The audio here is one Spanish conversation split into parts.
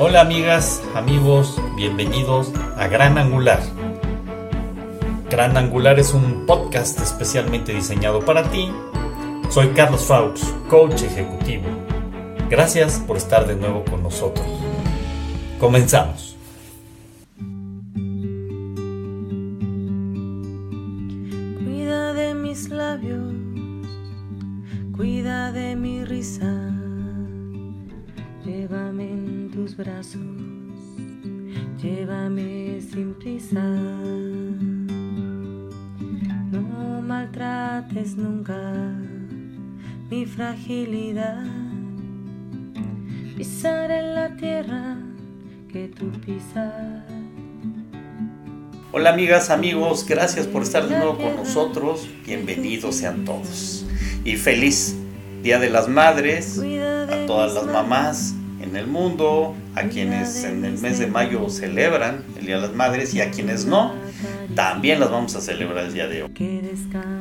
Hola amigas, amigos, bienvenidos a Gran Angular. Gran Angular es un podcast especialmente diseñado para ti. Soy Carlos Faux, coach ejecutivo. Gracias por estar de nuevo con nosotros. Comenzamos. Cuida de mis labios, cuida de mi risa. Brazos, llévame sin prisa. No maltrates nunca mi fragilidad. Pisar en la tierra que tú pisas. Hola amigas, amigos, gracias por estar de nuevo con nosotros. Bienvenidos sean todos. Y feliz Día de las Madres a todas las mamás en el mundo, a quienes en el mes de mayo celebran el Día de las Madres y a quienes no, también las vamos a celebrar el día de hoy.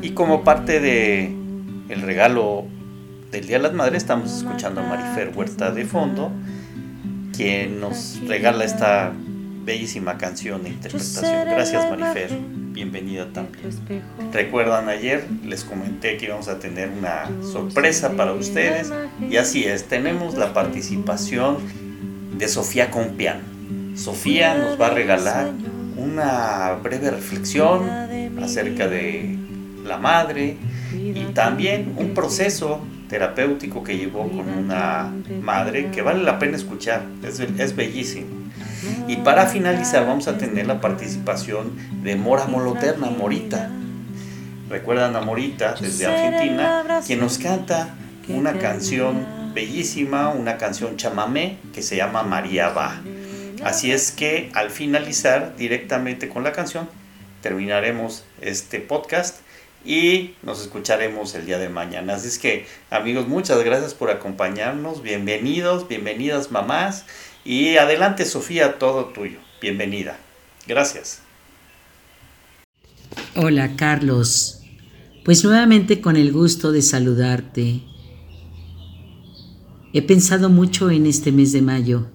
Y como parte de el regalo del Día de las Madres, estamos escuchando a Marifer Huerta de fondo, quien nos regala esta bellísima canción e interpretación. Gracias Marifer, bienvenida también. Recuerdan ayer les comenté que íbamos a tener una sorpresa para ustedes y así es, tenemos la participación de Sofía Compián. Sofía nos va a regalar una breve reflexión acerca de la madre y también un proceso terapéutico que llevó con una madre que vale la pena escuchar, es, es bellísimo. Y para finalizar vamos a tener la participación de Mora Moloterna, Morita. Recuerdan a Morita desde Argentina, quien nos canta una canción bellísima, una canción chamamé que se llama María va. Así es que al finalizar directamente con la canción, terminaremos este podcast y nos escucharemos el día de mañana. Así es que amigos, muchas gracias por acompañarnos. Bienvenidos, bienvenidas mamás. Y adelante Sofía, todo tuyo. Bienvenida. Gracias. Hola Carlos. Pues nuevamente con el gusto de saludarte. He pensado mucho en este mes de mayo.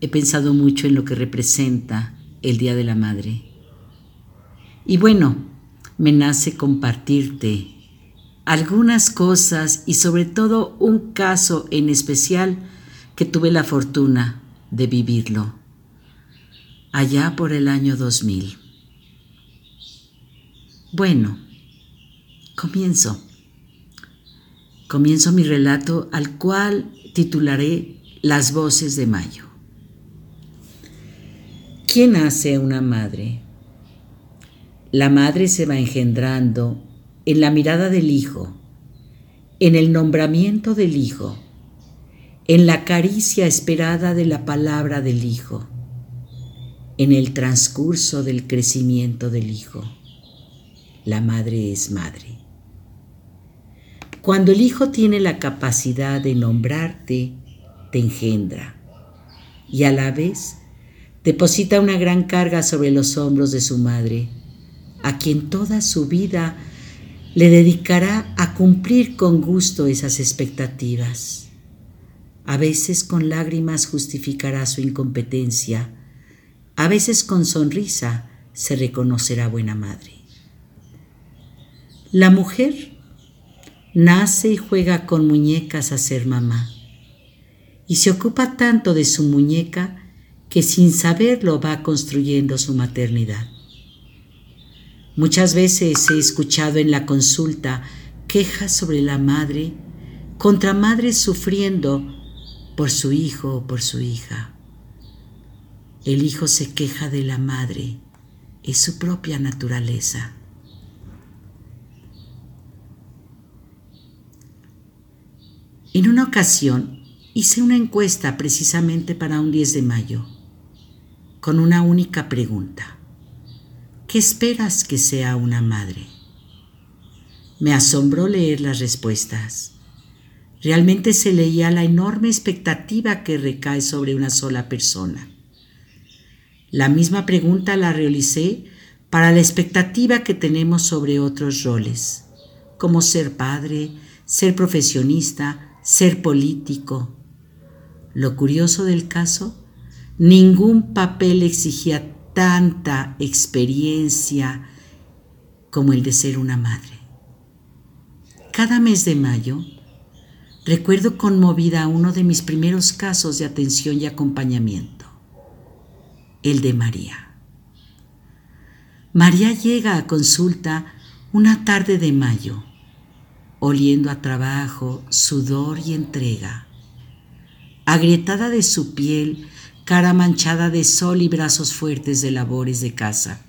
He pensado mucho en lo que representa el Día de la Madre. Y bueno, me nace compartirte algunas cosas y sobre todo un caso en especial que tuve la fortuna de vivirlo allá por el año 2000. Bueno, comienzo. Comienzo mi relato al cual titularé Las voces de Mayo. ¿Quién hace una madre? La madre se va engendrando en la mirada del hijo, en el nombramiento del hijo, en la caricia esperada de la palabra del hijo, en el transcurso del crecimiento del hijo. La madre es madre. Cuando el hijo tiene la capacidad de nombrarte, te engendra y a la vez deposita una gran carga sobre los hombros de su madre a quien toda su vida le dedicará a cumplir con gusto esas expectativas. A veces con lágrimas justificará su incompetencia, a veces con sonrisa se reconocerá buena madre. La mujer nace y juega con muñecas a ser mamá y se ocupa tanto de su muñeca que sin saberlo va construyendo su maternidad. Muchas veces he escuchado en la consulta quejas sobre la madre contra madres sufriendo por su hijo o por su hija. El hijo se queja de la madre, es su propia naturaleza. En una ocasión hice una encuesta precisamente para un 10 de mayo, con una única pregunta. ¿Qué esperas que sea una madre? Me asombró leer las respuestas. Realmente se leía la enorme expectativa que recae sobre una sola persona. La misma pregunta la realicé para la expectativa que tenemos sobre otros roles, como ser padre, ser profesionista, ser político. Lo curioso del caso, ningún papel exigía tanta experiencia como el de ser una madre. Cada mes de mayo, recuerdo conmovida uno de mis primeros casos de atención y acompañamiento, el de María. María llega a consulta una tarde de mayo, oliendo a trabajo, sudor y entrega. Agrietada de su piel, cara manchada de sol y brazos fuertes de labores de casa.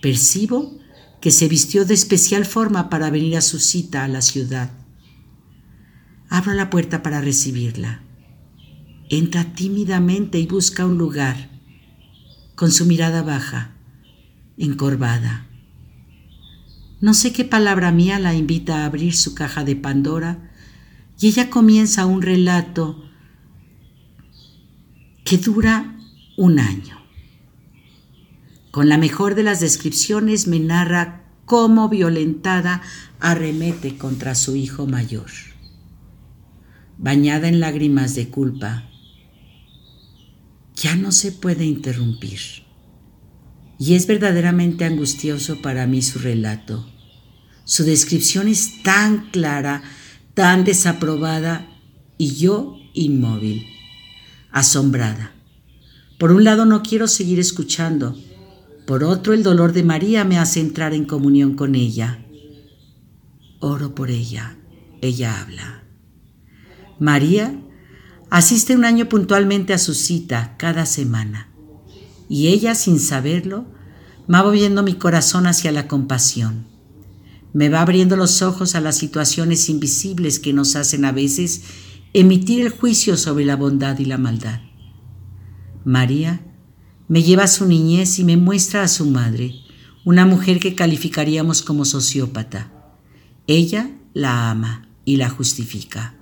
Percibo que se vistió de especial forma para venir a su cita a la ciudad. Abro la puerta para recibirla. Entra tímidamente y busca un lugar, con su mirada baja, encorvada. No sé qué palabra mía la invita a abrir su caja de Pandora y ella comienza un relato que dura un año. Con la mejor de las descripciones me narra cómo violentada arremete contra su hijo mayor. Bañada en lágrimas de culpa, ya no se puede interrumpir. Y es verdaderamente angustioso para mí su relato. Su descripción es tan clara, tan desaprobada y yo inmóvil, asombrada. Por un lado no quiero seguir escuchando, por otro, el dolor de María me hace entrar en comunión con ella. Oro por ella. Ella habla. María asiste un año puntualmente a su cita cada semana. Y ella, sin saberlo, va moviendo mi corazón hacia la compasión. Me va abriendo los ojos a las situaciones invisibles que nos hacen a veces emitir el juicio sobre la bondad y la maldad. María me lleva a su niñez y me muestra a su madre, una mujer que calificaríamos como sociópata. Ella la ama y la justifica.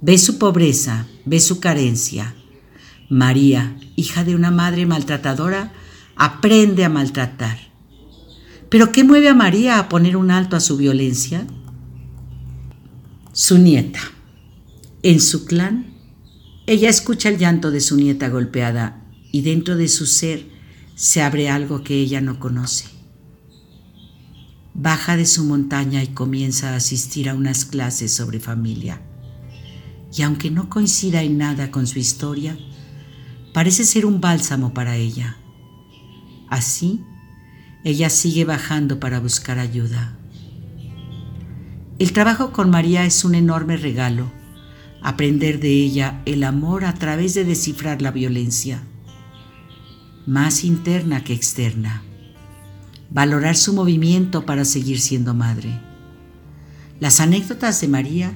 Ve su pobreza, ve su carencia. María, hija de una madre maltratadora, aprende a maltratar. ¿Pero qué mueve a María a poner un alto a su violencia? Su nieta. En su clan, ella escucha el llanto de su nieta golpeada y dentro de su ser se abre algo que ella no conoce. Baja de su montaña y comienza a asistir a unas clases sobre familia. Y aunque no coincida en nada con su historia, parece ser un bálsamo para ella. Así, ella sigue bajando para buscar ayuda. El trabajo con María es un enorme regalo, aprender de ella el amor a través de descifrar la violencia más interna que externa. Valorar su movimiento para seguir siendo madre. Las anécdotas de María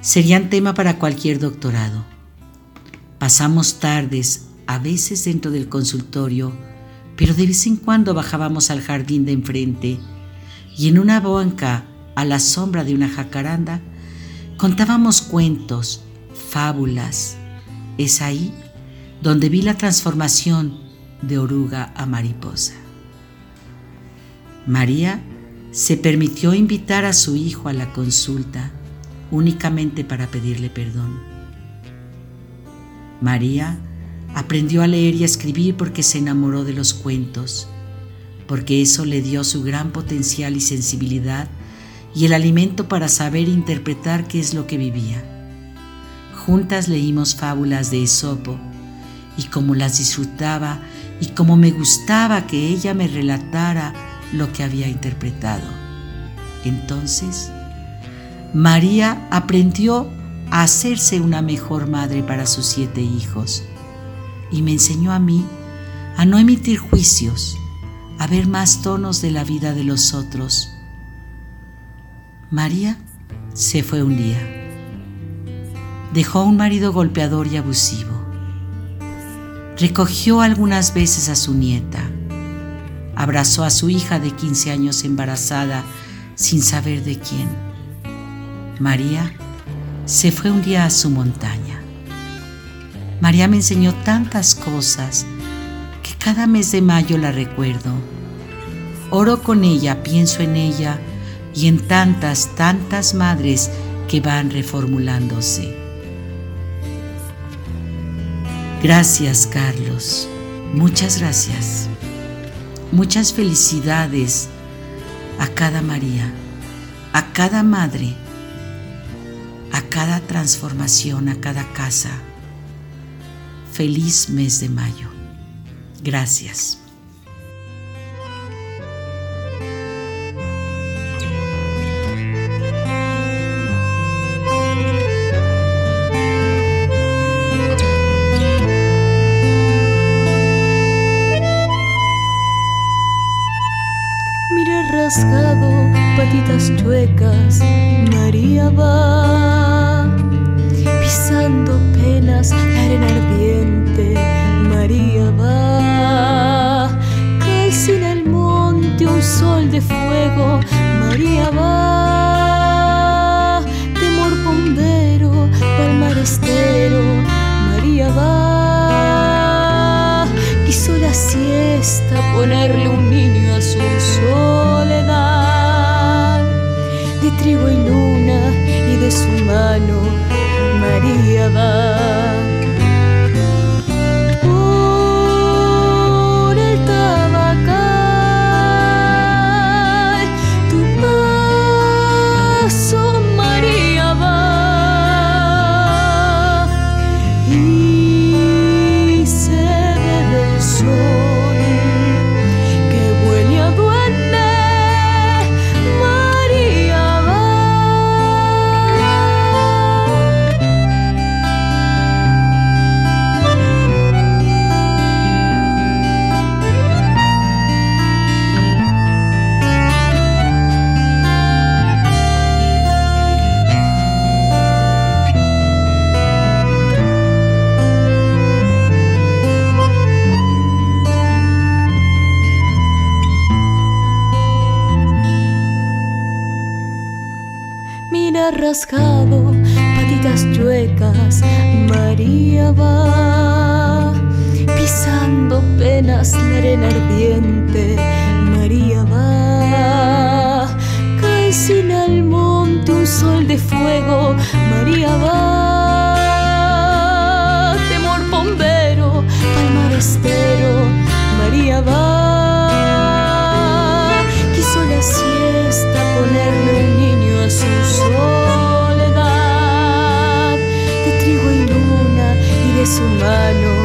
serían tema para cualquier doctorado. Pasamos tardes, a veces dentro del consultorio, pero de vez en cuando bajábamos al jardín de enfrente y en una banca a la sombra de una jacaranda contábamos cuentos, fábulas. Es ahí donde vi la transformación de oruga a mariposa. María se permitió invitar a su hijo a la consulta únicamente para pedirle perdón. María aprendió a leer y a escribir porque se enamoró de los cuentos, porque eso le dio su gran potencial y sensibilidad y el alimento para saber interpretar qué es lo que vivía. Juntas leímos fábulas de Esopo y como las disfrutaba y como me gustaba que ella me relatara lo que había interpretado. Entonces, María aprendió a hacerse una mejor madre para sus siete hijos y me enseñó a mí a no emitir juicios, a ver más tonos de la vida de los otros. María se fue un día. Dejó a un marido golpeador y abusivo Recogió algunas veces a su nieta. Abrazó a su hija de 15 años embarazada sin saber de quién. María se fue un día a su montaña. María me enseñó tantas cosas que cada mes de mayo la recuerdo. Oro con ella, pienso en ella y en tantas, tantas madres que van reformulándose. Gracias, Carlos. Muchas gracias. Muchas felicidades a cada María, a cada madre, a cada transformación, a cada casa. Feliz mes de mayo. Gracias. rasgado, patitas chuecas, María va pisando penas, la arena ardiente, María va. Cae sin el monte un sol de fuego, María va. Temor bombero, palmar estero, María va. Quiso la siesta ponerle un niño a su soledad. De trigo y luna y de su mano María va Patitas chuecas, María va pisando penas la arena su mano